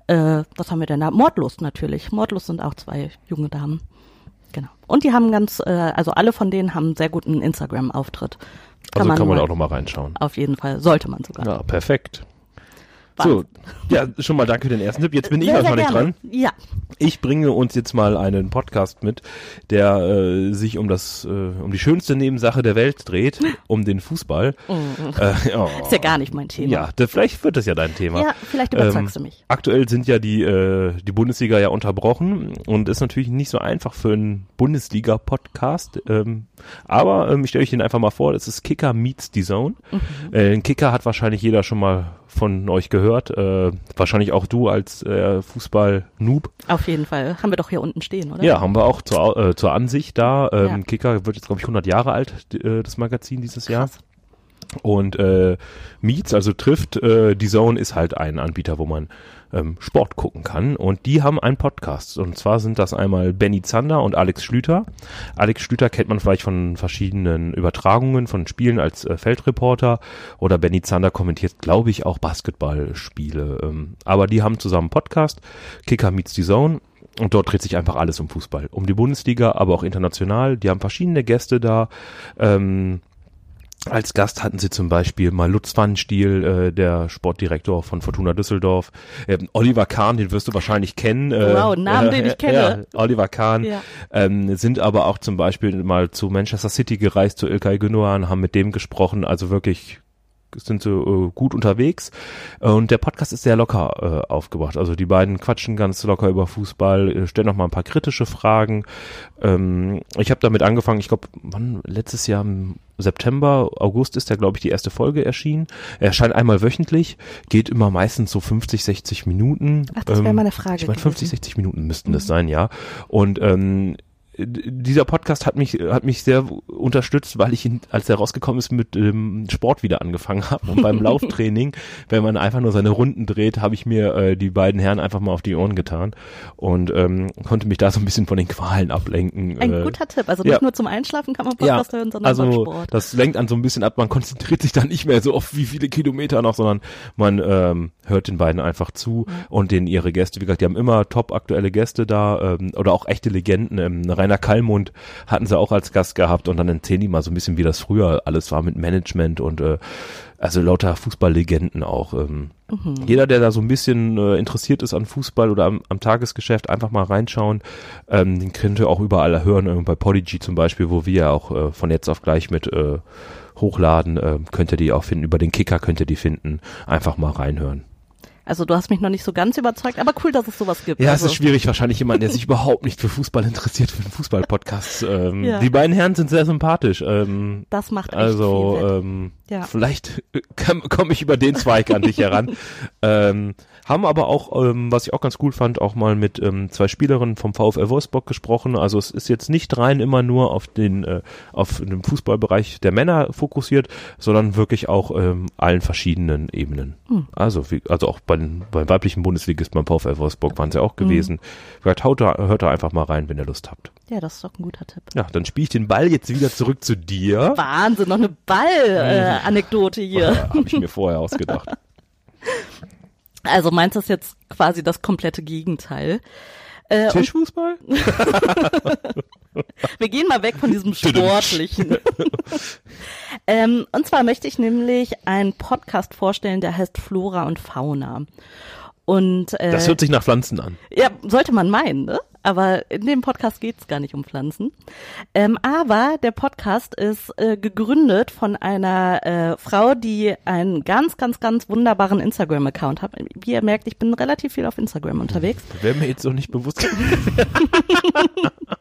äh, was haben wir denn da? Mordlust natürlich. Mordlust sind auch zwei junge Damen. Genau. Und die haben ganz, äh, also alle von denen haben einen sehr guten Instagram-Auftritt. also kann man auch noch mal reinschauen. Auf jeden Fall, sollte man sogar. Ja, perfekt. So, ja, schon mal danke für den ersten Tipp. Jetzt bin ich erstmal nicht dran. Ja. Ich bringe uns jetzt mal einen Podcast mit, der äh, sich um das, äh, um die schönste Nebensache der Welt dreht, um den Fußball. Mhm. Äh, oh. Ist ja gar nicht mein Thema. Ja, da, vielleicht wird das ja dein Thema. Ja, vielleicht überzeugst ähm, du mich. Aktuell sind ja die, äh, die Bundesliga ja unterbrochen und ist natürlich nicht so einfach für einen Bundesliga-Podcast. Ähm, aber ähm, ich stelle euch den einfach mal vor, das ist Kicker Meets the Zone. Mhm. Äh, Kicker hat wahrscheinlich jeder schon mal von euch gehört. Äh, wahrscheinlich auch du als äh, Fußball-Noob. Auf jeden Fall. Haben wir doch hier unten stehen, oder? Ja, haben wir auch zur, äh, zur Ansicht da. Ähm, ja. Kicker wird jetzt, glaube ich, 100 Jahre alt, äh, das Magazin dieses Jahr. Krass. Und äh, Meets, also trifft, äh, die Zone ist halt ein Anbieter, wo man ähm, Sport gucken kann. Und die haben einen Podcast. Und zwar sind das einmal Benny Zander und Alex Schlüter. Alex Schlüter kennt man vielleicht von verschiedenen Übertragungen von Spielen als äh, Feldreporter. Oder Benny Zander kommentiert, glaube ich, auch Basketballspiele. Ähm, aber die haben zusammen einen Podcast, Kicker Meets the Zone. Und dort dreht sich einfach alles um Fußball. Um die Bundesliga, aber auch international. Die haben verschiedene Gäste da. Ähm, als Gast hatten sie zum Beispiel mal Lutz Pfannenstiel, äh, der Sportdirektor von Fortuna Düsseldorf. Ähm, Oliver Kahn, den wirst du wahrscheinlich kennen. Äh, wow, Namen, äh, den ich kenne. Ja, Oliver Kahn. Ja. Ähm, sind aber auch zum Beispiel mal zu Manchester City gereist, zu Ilkay Gündogan, haben mit dem gesprochen. Also wirklich sind so äh, gut unterwegs äh, und der Podcast ist sehr locker äh, aufgebracht. Also die beiden quatschen ganz locker über Fußball, äh, stellen noch mal ein paar kritische Fragen. Ähm, ich habe damit angefangen, ich glaube, wann letztes Jahr im September, August ist ja glaube ich die erste Folge erschienen. Er erscheint einmal wöchentlich, geht immer meistens so 50, 60 Minuten. Ach, das wäre ähm, meine Frage. Ich meine 50, 60 Minuten müssten mhm. das sein, ja. Und ähm, dieser Podcast hat mich hat mich sehr unterstützt, weil ich ihn, als er rausgekommen ist, mit ähm, Sport wieder angefangen habe und beim Lauftraining, wenn man einfach nur seine Runden dreht, habe ich mir äh, die beiden Herren einfach mal auf die Ohren getan und ähm, konnte mich da so ein bisschen von den Qualen ablenken. Ein äh, guter Tipp, also nicht ja. nur zum Einschlafen kann man Podcast ja, hören, sondern also beim Sport. Das lenkt an so ein bisschen ab, man konzentriert sich dann nicht mehr so auf wie viele Kilometer noch, sondern man ähm, hört den beiden einfach zu ja. und den ihre Gäste, wie gesagt, die haben immer top aktuelle Gäste da ähm, oder auch echte Legenden. Ähm, Rainer Kallmund hatten sie auch als Gast gehabt und dann erzählen die mal so ein bisschen, wie das früher alles war mit Management und äh, also lauter Fußballlegenden auch. Ähm. Mhm. Jeder, der da so ein bisschen äh, interessiert ist an Fußball oder am, am Tagesgeschäft, einfach mal reinschauen. Ähm, den könnt ihr auch überall hören, äh, bei Podigy zum Beispiel, wo wir auch äh, von jetzt auf gleich mit äh, hochladen, äh, könnt ihr die auch finden. Über den Kicker könnt ihr die finden. Einfach mal reinhören. Also du hast mich noch nicht so ganz überzeugt, aber cool, dass es sowas gibt. Ja, also. es ist schwierig, wahrscheinlich jemand, der sich überhaupt nicht für Fußball interessiert, für einen Fußball-Podcast. Ähm, ja. Die beiden Herren sind sehr sympathisch. Ähm, das macht echt Also ähm, ja. vielleicht komme ich über den Zweig an dich heran. ähm, Haben aber auch, ähm, was ich auch ganz cool fand, auch mal mit ähm, zwei Spielerinnen vom VfL Wolfsburg gesprochen. Also es ist jetzt nicht rein immer nur auf den, äh, auf den Fußballbereich der Männer fokussiert, sondern wirklich auch ähm, allen verschiedenen Ebenen. Hm. Also, wie, also auch bei den, beim weiblichen Bundesligist beim VfL Wolfsburg waren sie auch gewesen. Vielleicht haut hört da einfach mal rein, wenn ihr Lust habt. Ja, das ist doch ein guter Tipp. Ja, dann spiele ich den Ball jetzt wieder zurück zu dir. Wahnsinn, noch eine Ball-Anekdote hier. Habe ich mir vorher ausgedacht. Also meins ist jetzt quasi das komplette Gegenteil. Äh, Tischfußball? Wir gehen mal weg von diesem Sportlichen. ähm, und zwar möchte ich nämlich einen Podcast vorstellen, der heißt Flora und Fauna. Und äh, Das hört sich nach Pflanzen an. Ja, sollte man meinen, ne? Aber in dem Podcast geht's gar nicht um Pflanzen. Ähm, aber der Podcast ist äh, gegründet von einer äh, Frau, die einen ganz, ganz, ganz wunderbaren Instagram-Account hat. Wie ihr merkt, ich bin relativ viel auf Instagram unterwegs. Wäre mir jetzt so nicht bewusst.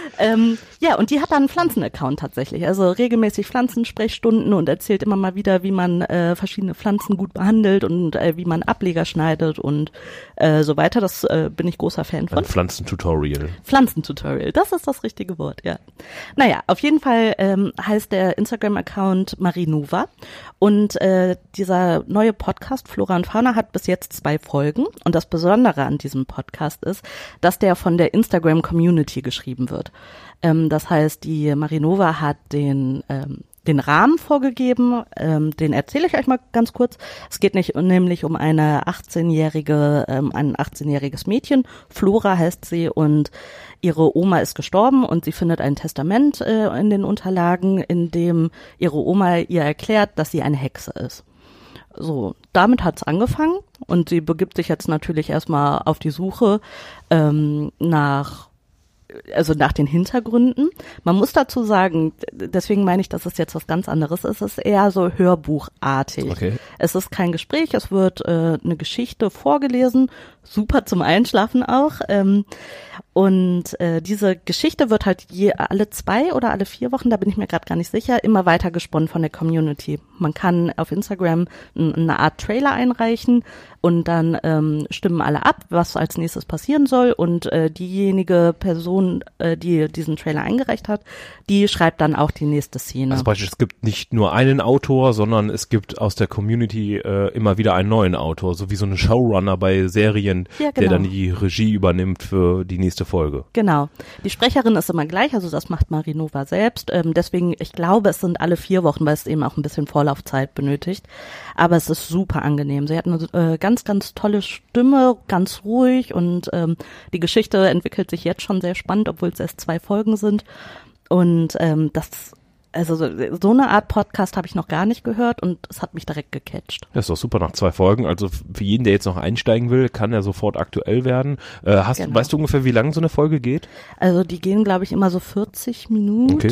Ähm, ja, und die hat dann einen Pflanzen-Account tatsächlich. Also regelmäßig Pflanzensprechstunden und erzählt immer mal wieder, wie man äh, verschiedene Pflanzen gut behandelt und äh, wie man Ableger schneidet und äh, so weiter. Das äh, bin ich großer Fan von. Ein Pflanzentutorial. Pflanzentutorial, das ist das richtige Wort, ja. Naja, auf jeden Fall ähm, heißt der Instagram-Account Marinova und äh, dieser neue Podcast Flora und Fauna hat bis jetzt zwei Folgen und das Besondere an diesem Podcast ist, dass der von der Instagram-Community geschrieben wird. Ähm, das heißt, die Marinova hat den ähm, den Rahmen vorgegeben, ähm, den erzähle ich euch mal ganz kurz. Es geht nicht nämlich um eine 18-jährige, ähm, ein 18-jähriges Mädchen. Flora heißt sie und ihre Oma ist gestorben und sie findet ein Testament äh, in den Unterlagen, in dem ihre Oma ihr erklärt, dass sie eine Hexe ist. So, damit hat's angefangen und sie begibt sich jetzt natürlich erstmal auf die Suche ähm, nach also nach den Hintergründen. Man muss dazu sagen, deswegen meine ich, dass es jetzt was ganz anderes ist. Es ist eher so hörbuchartig. Okay. Es ist kein Gespräch, es wird äh, eine Geschichte vorgelesen, super zum Einschlafen auch. Ähm, und äh, diese Geschichte wird halt je alle zwei oder alle vier Wochen, da bin ich mir gerade gar nicht sicher, immer weiter gesponnen von der Community. Man kann auf Instagram eine Art Trailer einreichen und dann ähm, stimmen alle ab, was als nächstes passieren soll und äh, diejenige Person, äh, die diesen Trailer eingereicht hat, die schreibt dann auch die nächste Szene. Also praktisch, es gibt nicht nur einen Autor, sondern es gibt aus der Community äh, immer wieder einen neuen Autor, so wie so ein Showrunner bei Serien, Ja, der genau. dann die Regie übernimmt für die nächste Folge. Genau. Die Sprecherin ist immer gleich, also das macht Marinova selbst. Ähm, deswegen, ich glaube, es sind alle vier Wochen, weil es eben auch ein bisschen Vorlaufzeit benötigt. Aber es ist super angenehm. Sie hat eine äh, ganz, ganz tolle Stimme, ganz ruhig und ähm, die Geschichte entwickelt sich jetzt schon sehr spannend, obwohl es erst zwei Folgen sind. Und ähm, das, also so, so eine Art Podcast habe ich noch gar nicht gehört und es hat mich direkt gecatcht. Das ist doch super nach zwei Folgen. Also für jeden, der jetzt noch einsteigen will, kann er sofort aktuell werden. Äh, hast, Genau. Weißt du ungefähr, wie lang so eine Folge geht? Also die gehen, glaube ich, immer so 40 Minuten,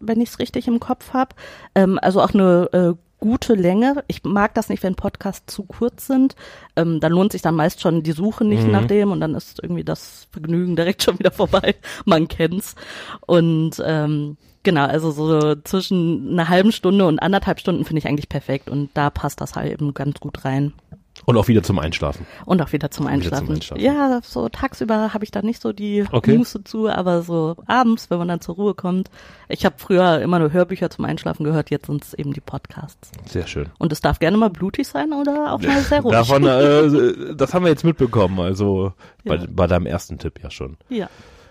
wenn ich es richtig im Kopf habe. Ähm, also auch eine äh, gute Länge. Ich mag das nicht, wenn Podcasts zu kurz sind. Ähm, dann lohnt sich dann meist schon die Suche nicht Mhm. nach dem und dann ist irgendwie das Vergnügen direkt schon wieder vorbei. Man kennt's. Und ähm, genau, also so zwischen einer halben Stunde und anderthalb Stunden finde ich eigentlich perfekt und da passt das halt eben ganz gut rein. Und auch wieder zum Einschlafen. Und auch wieder zum Wieder Einschlafen. zum Einschlafen. Ja, so tagsüber habe ich da nicht so die Okay. Muße zu, aber so abends, wenn man dann zur Ruhe kommt. Ich habe früher immer nur Hörbücher zum Einschlafen gehört, jetzt sind es eben die Podcasts. Sehr schön. Und es darf gerne mal blutig sein oder auch mal sehr ruhig. Davon, äh, das haben wir jetzt mitbekommen, also bei, Ja. bei deinem ersten Tipp ja schon. ja.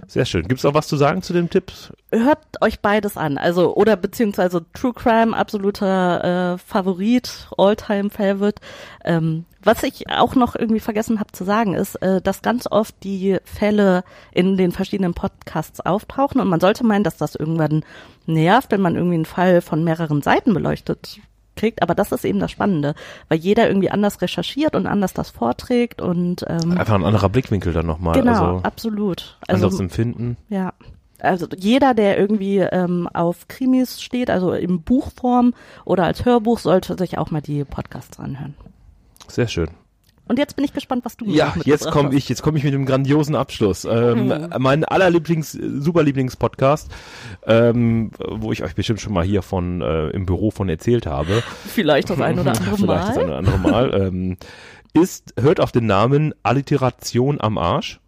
Sehr schön. Gibt's auch was zu sagen zu dem Tipp? Hört euch beides an. Also, oder beziehungsweise True Crime, absoluter äh, Favorit, All-Time Favorite. Ähm, was ich auch noch irgendwie vergessen habe zu sagen, ist, äh, dass ganz oft die Fälle in den verschiedenen Podcasts auftauchen und man sollte meinen, dass das irgendwann nervt, wenn man irgendwie einen Fall von mehreren Seiten beleuchtet kriegt, aber das ist eben das Spannende, weil jeder irgendwie anders recherchiert und anders das vorträgt und ähm, Einfach ein anderer Blickwinkel dann nochmal. genau, Also absolut. Also anderes Empfinden. ja. Also jeder, der irgendwie ähm, auf Krimis steht, also in Buchform oder als Hörbuch, sollte sich auch mal die Podcasts anhören. Sehr schön. Und jetzt bin ich gespannt, was du mir Ja, jetzt komme ich, jetzt komme ich mit dem grandiosen Abschluss. Ähm, Mhm. Mein allerlieblings, super Lieblingspodcast, ähm, wo ich euch bestimmt schon mal hier von äh, im Büro von erzählt habe. Vielleicht das ein oder andere Vielleicht das Mal. eine oder andere Mal. ähm, ist, hört auf den Namen Alliteration am Arsch.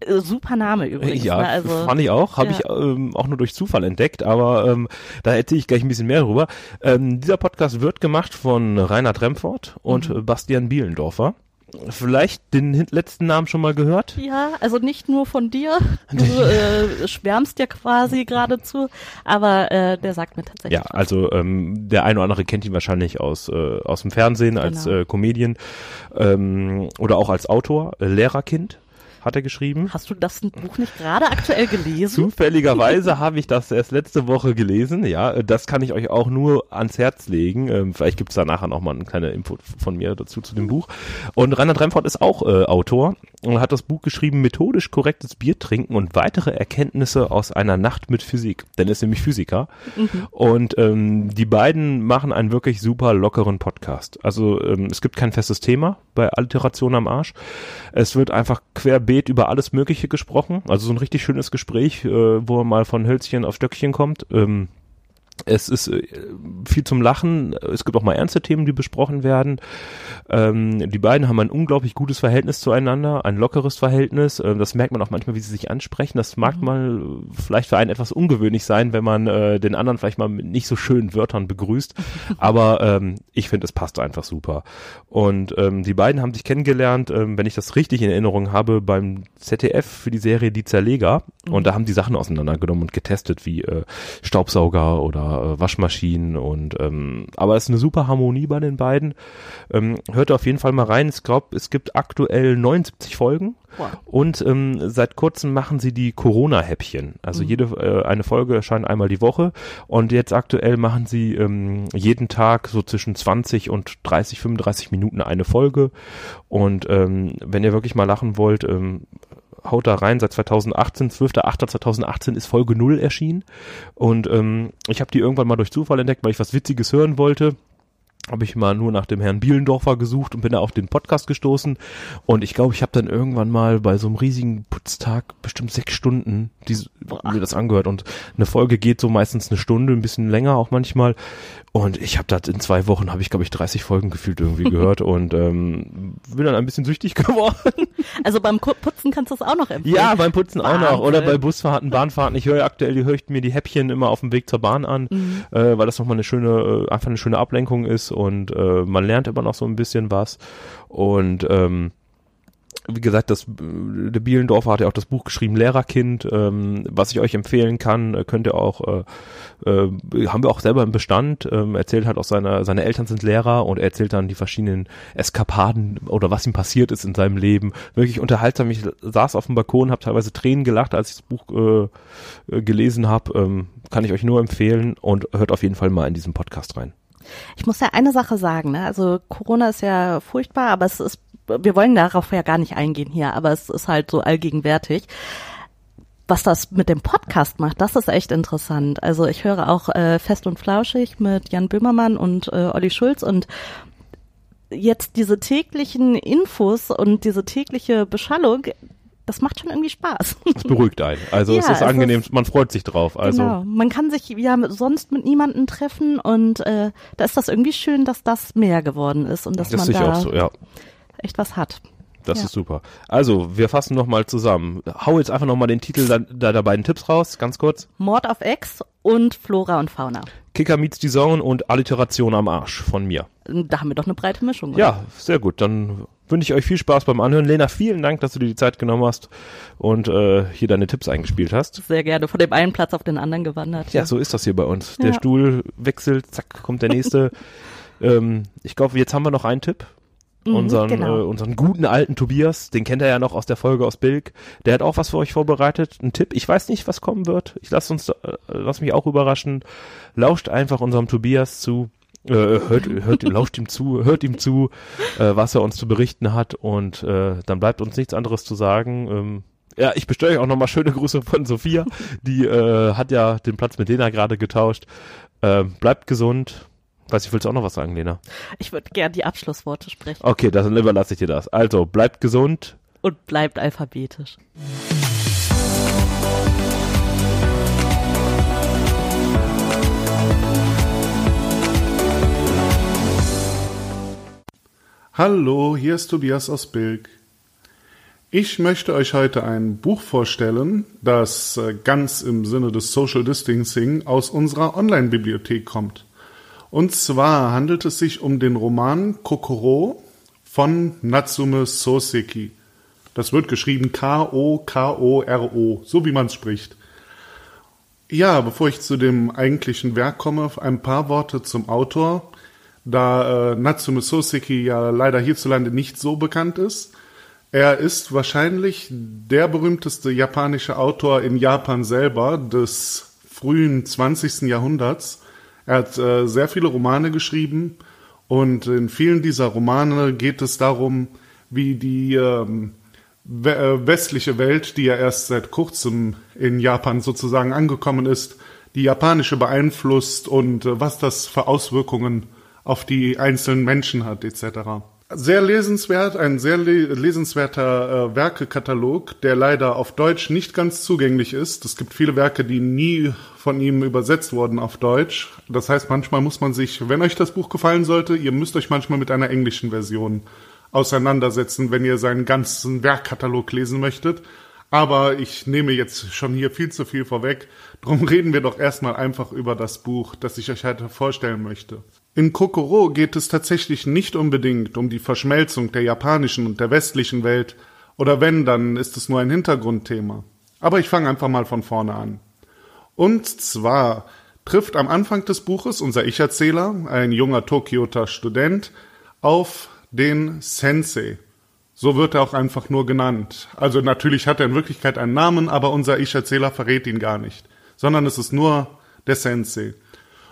Äh, Super Name übrigens. Ja, ne? also, fand ich auch. Habe ja. ich ähm, auch nur durch Zufall entdeckt, aber ähm, da erzähle ich gleich ein bisschen mehr drüber. Ähm, dieser Podcast wird gemacht von Reinhard Remford und Mhm. Bastian Bielendorfer. Vielleicht den letzten Namen schon mal gehört? Ja, also nicht nur von dir. Du äh, schwärmst ja quasi geradezu, aber äh, der sagt mir tatsächlich. Ja, also ähm, der eine oder andere kennt ihn wahrscheinlich aus aus, äh, aus dem Fernsehen als Genau. äh, Comedian ähm, oder auch als Autor. Äh, Lehrerkind hat er geschrieben. Hast du das Buch nicht gerade aktuell gelesen? Zufälligerweise habe ich das erst letzte Woche gelesen. Ja, das kann ich euch auch nur ans Herz legen. Ähm, vielleicht gibt's da nachher noch mal eine kleine Info von mir dazu zu dem Buch. Und Reinhard Remford ist auch äh, Autor und hat das Buch geschrieben Methodisch korrektes Bier trinken und weitere Erkenntnisse aus einer Nacht mit Physik. Denn er ist nämlich Physiker. Und ähm, die beiden machen einen wirklich super lockeren Podcast. Also ähm, es gibt kein festes Thema bei Alteration am Arsch. Es wird einfach querbeet über alles Mögliche gesprochen. Also so ein richtig schönes Gespräch, äh, wo man mal von Hölzchen auf Stöckchen kommt. Ähm, es ist äh, viel zum Lachen. Es gibt auch mal ernste Themen, die besprochen werden. Ähm, die beiden haben ein unglaublich gutes Verhältnis zueinander, ein lockeres Verhältnis. Ähm, das merkt man auch manchmal, wie sie sich ansprechen. Das mag mal äh, vielleicht für einen etwas ungewöhnlich sein, wenn man äh, den anderen vielleicht mal mit nicht so schönen Wörtern begrüßt. Aber ähm, ich finde, es passt einfach super. Und ähm, die beiden haben sich kennengelernt, ähm, wenn ich das richtig in Erinnerung habe, beim ZDF für die Serie Die Zerleger. Und da haben die Sachen auseinandergenommen und getestet, wie äh, Staubsauger oder äh, Waschmaschinen. Und ähm, aber es ist eine super Harmonie bei den beiden. Ähm, hört auf jeden Fall mal rein. Ich glaube, es gibt aktuell 79 Folgen. Wow. Und ähm, seit kurzem machen sie die Corona-Häppchen. Also jede äh, eine Folge erscheint einmal die Woche und jetzt aktuell machen sie ähm, jeden Tag so zwischen 20 und 30, 35 Minuten eine Folge. Und ähm, wenn ihr wirklich mal lachen wollt, ähm, haut da rein, seit 2018, 12.08.2018 ist Folge 0 erschienen. Und ähm, ich habe die irgendwann mal durch Zufall entdeckt, weil ich was Witziges hören wollte habe ich mal nur nach dem Herrn Bielendorfer gesucht und bin da auf den Podcast gestoßen. Und ich glaube, ich habe dann irgendwann mal bei so einem riesigen Putztag bestimmt sechs Stunden diese, mir das angehört. Und eine Folge geht so meistens eine Stunde, ein bisschen länger auch manchmal. Und ich habe das in zwei Wochen, habe ich glaube ich 30 Folgen gefühlt irgendwie gehört und ähm, bin dann ein bisschen süchtig geworden. Also beim Putzen kannst du es auch noch empfehlen. Ja, beim Putzen auch noch. Oder Wahnsinn. bei Busfahrten, Bahnfahrten. Ich höre aktuell, die höre ich mir die Häppchen immer auf dem Weg zur Bahn an, äh, weil das nochmal eine schöne, äh, einfach eine schöne Ablenkung ist und äh, man lernt immer noch so ein bisschen was. Und ähm, wie gesagt, das, äh, der Bielendorfer hat ja auch das Buch geschrieben, Lehrerkind, ähm, was ich euch empfehlen kann, äh, könnt ihr auch, äh, äh, haben wir auch selber im Bestand, ähm, erzählt halt auch seine, seine Eltern sind Lehrer und er erzählt dann die verschiedenen Eskapaden oder was ihm passiert ist in seinem Leben. Wirklich unterhaltsam, ich saß auf dem Balkon, habe teilweise Tränen gelacht, als ich das Buch äh, äh, gelesen habe, ähm, kann ich euch nur empfehlen und hört auf jeden Fall mal in diesen Podcast rein. Ich muss ja eine Sache sagen, ne? Also Corona ist ja furchtbar, aber es ist, wir wollen darauf ja gar nicht eingehen hier, aber es ist halt so allgegenwärtig. Was das mit dem Podcast macht, das ist echt interessant. Also ich höre auch äh, Fest und Flauschig mit Jan Böhmermann und äh, Olli Schulz und jetzt diese täglichen Infos und diese tägliche Beschallung, das macht schon irgendwie Spaß. Es beruhigt einen. Also es Ja, ist es angenehm, ist- man freut sich drauf. Also genau. Man kann sich ja sonst mit niemandem treffen und äh, da ist das irgendwie schön, dass das mehr geworden ist und dass das man da auch so, ja. echt was hat. Das Ja. ist super. Also, wir fassen nochmal zusammen. Hau jetzt einfach nochmal den Titel der beiden Tipps raus, ganz kurz. Mord auf Ex und Flora und Fauna. Kicker meets die Zone und Alliteration am Arsch von mir. Da haben wir doch eine breite Mischung. oder? Ja, sehr gut. Dann wünsche ich euch viel Spaß beim Anhören. Lena, vielen Dank, dass du dir die Zeit genommen hast und äh, hier deine Tipps eingespielt hast. Sehr gerne von dem einen Platz auf den anderen gewandert. Ja, so ist das hier bei uns. Der Ja. Stuhl wechselt, zack, kommt der nächste. ähm, ich glaube, jetzt haben wir noch einen Tipp. Mhm, unseren, genau. äh, unseren guten alten Tobias, den kennt er ja noch aus der Folge aus Bilk. Der hat auch was für euch vorbereitet. Ein Tipp. Ich weiß nicht, was kommen wird. Ich lasse uns, äh, lass mich auch überraschen. Lauscht einfach unserem Tobias zu. Äh, hört, hört, lauscht ihm zu, hört ihm zu, äh, was er uns zu berichten hat und äh, dann bleibt uns nichts anderes zu sagen. Ähm, ja, ich bestelle euch auch nochmal schöne Grüße von Sophia, die äh, hat ja den Platz mit Lena gerade getauscht. Äh, bleibt gesund. Weiß ich, willst du auch noch was sagen, Lena? Ich würde gern die Abschlussworte sprechen. Okay, dann überlasse ich dir das. Also, bleibt gesund. Und bleibt alphabetisch. Hallo, hier ist Tobias aus Bilk. Ich möchte euch heute ein Buch vorstellen, das äh, ganz im Sinne des Social Distancing aus unserer Online-Bibliothek kommt. Und zwar handelt es sich um den Roman Kokoro von Natsume Soseki. Das wird geschrieben K-O-K-O-R-O, so wie man es spricht. Ja, bevor ich zu dem eigentlichen Werk komme, ein paar Worte zum Autor. Da äh, Natsume Soseki ja leider hierzulande nicht so bekannt ist, er ist wahrscheinlich der berühmteste japanische Autor in Japan selber des frühen 20. Jahrhunderts. Er hat äh, sehr viele Romane geschrieben und in vielen dieser Romane geht es darum, wie die ähm, äh, westliche Welt, die ja erst seit kurzem in Japan sozusagen angekommen ist, die japanische beeinflusst und äh, was das für Auswirkungen auf die einzelnen Menschen hat etc sehr lesenswert, ein sehr le lesenswerter äh, Werkekatalog, der leider auf Deutsch nicht ganz zugänglich ist. Es gibt viele Werke, die nie von ihm übersetzt wurden auf Deutsch. Das heißt, manchmal muss man sich, wenn euch das Buch gefallen sollte, ihr müsst euch manchmal mit einer englischen Version auseinandersetzen, wenn ihr seinen ganzen Werkkatalog lesen möchtet. Aber ich nehme jetzt schon hier viel zu viel vorweg. Drum reden wir doch erstmal einfach über das Buch, das ich euch heute vorstellen möchte. In Kokoro geht es tatsächlich nicht unbedingt um die Verschmelzung der japanischen und der westlichen Welt, oder wenn, dann ist es nur ein Hintergrundthema. Aber ich fange einfach mal von vorne an. Und zwar trifft am Anfang des Buches unser Ich-Erzähler, ein junger Tokioter Student, auf den Sensei. So wird er auch einfach nur genannt. Also natürlich hat er in Wirklichkeit einen Namen, aber unser Ich-Erzähler verrät ihn gar nicht, sondern es ist nur der Sensei.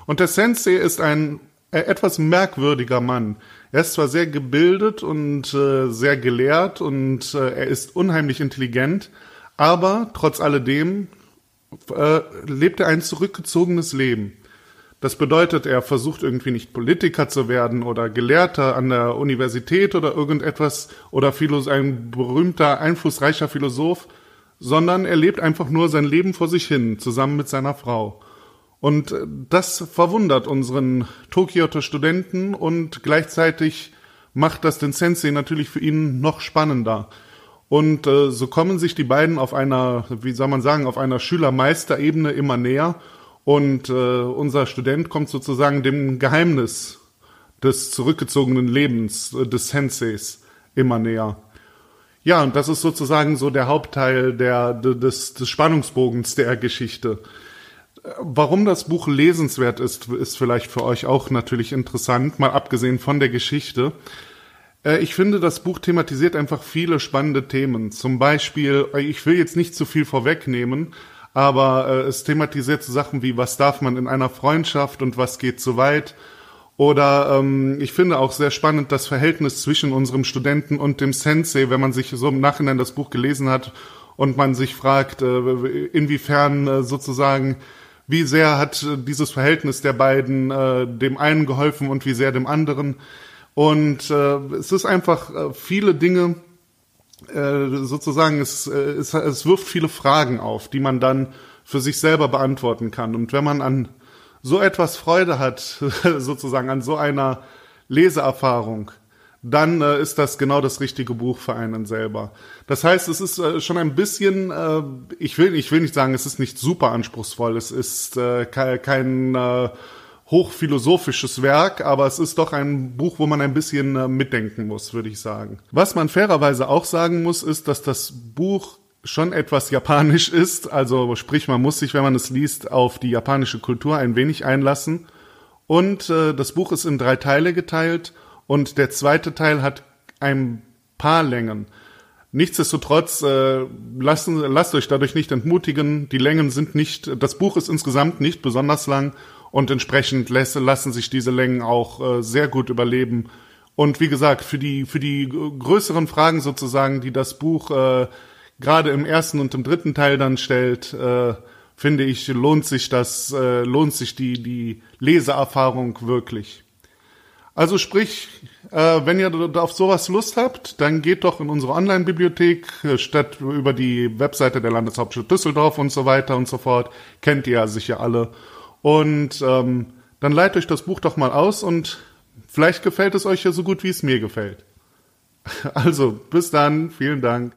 Und der Sensei ist ein etwas merkwürdiger Mann. Er ist zwar sehr gebildet und äh, sehr gelehrt und äh, er ist unheimlich intelligent, aber trotz alledem äh, lebt er ein zurückgezogenes Leben. Das bedeutet, er versucht irgendwie nicht Politiker zu werden oder Gelehrter an der Universität oder irgendetwas oder ein berühmter, einflussreicher Philosoph, sondern er lebt einfach nur sein Leben vor sich hin, zusammen mit seiner Frau. Und das verwundert unseren Tokioter Studenten und gleichzeitig macht das den Sensei natürlich für ihn noch spannender. Und äh, so kommen sich die beiden auf einer, wie soll man sagen, auf einer Schüler-Meister-Ebene immer näher. Und äh, unser Student kommt sozusagen dem Geheimnis des zurückgezogenen Lebens äh, des Senseis immer näher. Ja, und das ist sozusagen so der Hauptteil der, des, des Spannungsbogens der Geschichte. Warum das Buch lesenswert ist, ist vielleicht für euch auch natürlich interessant, mal abgesehen von der Geschichte. Äh, ich finde, das Buch thematisiert einfach viele spannende Themen. Zum Beispiel, äh, ich will jetzt nicht zu viel vorwegnehmen, aber äh, es thematisiert so Sachen wie, was darf man in einer Freundschaft und was geht zu weit. Oder ähm, ich finde auch sehr spannend das Verhältnis zwischen unserem Studenten und dem Sensei, wenn man sich so im Nachhinein das Buch gelesen hat und man sich fragt, inwiefern sozusagen wie sehr hat äh, dieses Verhältnis der beiden äh, dem einen geholfen und wie sehr dem anderen. Und äh, es ist einfach äh, viele Dinge, äh, sozusagen, es, äh, es, es wirft viele Fragen auf, die man dann für sich selber beantworten kann. Und wenn man an so etwas Freude hat, sozusagen an so einer Leseerfahrung, dann äh, ist das genau das richtige Buch für einen selber. Das heißt, es ist äh, schon ein bisschen, äh, ich will, ich will nicht sagen, es ist nicht super anspruchsvoll, es ist äh, kein, kein äh, hochphilosophisches Werk, aber es ist doch ein Buch, wo man ein bisschen äh, mitdenken muss, würde ich sagen. Was man fairerweise auch sagen muss, ist, dass das Buch schon etwas japanisch ist, also sprich, man muss sich, wenn man es liest, auf die japanische Kultur ein wenig einlassen. Und äh, das Buch ist in drei Teile geteilt und der zweite Teil hat ein paar Längen. Nichtsdestotrotz, äh, lassen, lasst euch dadurch nicht entmutigen. Die Längen sind nicht, das Buch ist insgesamt nicht besonders lang und entsprechend lässt, lassen sich diese Längen auch äh, sehr gut überleben. Und wie gesagt, für die, für die größeren Fragen sozusagen, die das Buch äh, gerade im ersten und im dritten Teil dann stellt, äh, finde ich, lohnt sich das, äh, lohnt sich die, die Leseerfahrung wirklich. Also sprich, äh, wenn ihr auf sowas Lust habt, dann geht doch in unsere Online-Bibliothek, äh, statt über die Webseite der Landeshauptstadt Düsseldorf und so weiter und so fort. Kennt ihr ja sicher alle. Und ähm, dann leitet euch das Buch doch mal aus und vielleicht gefällt es euch ja so gut, wie es mir gefällt. Also, bis dann. Vielen Dank.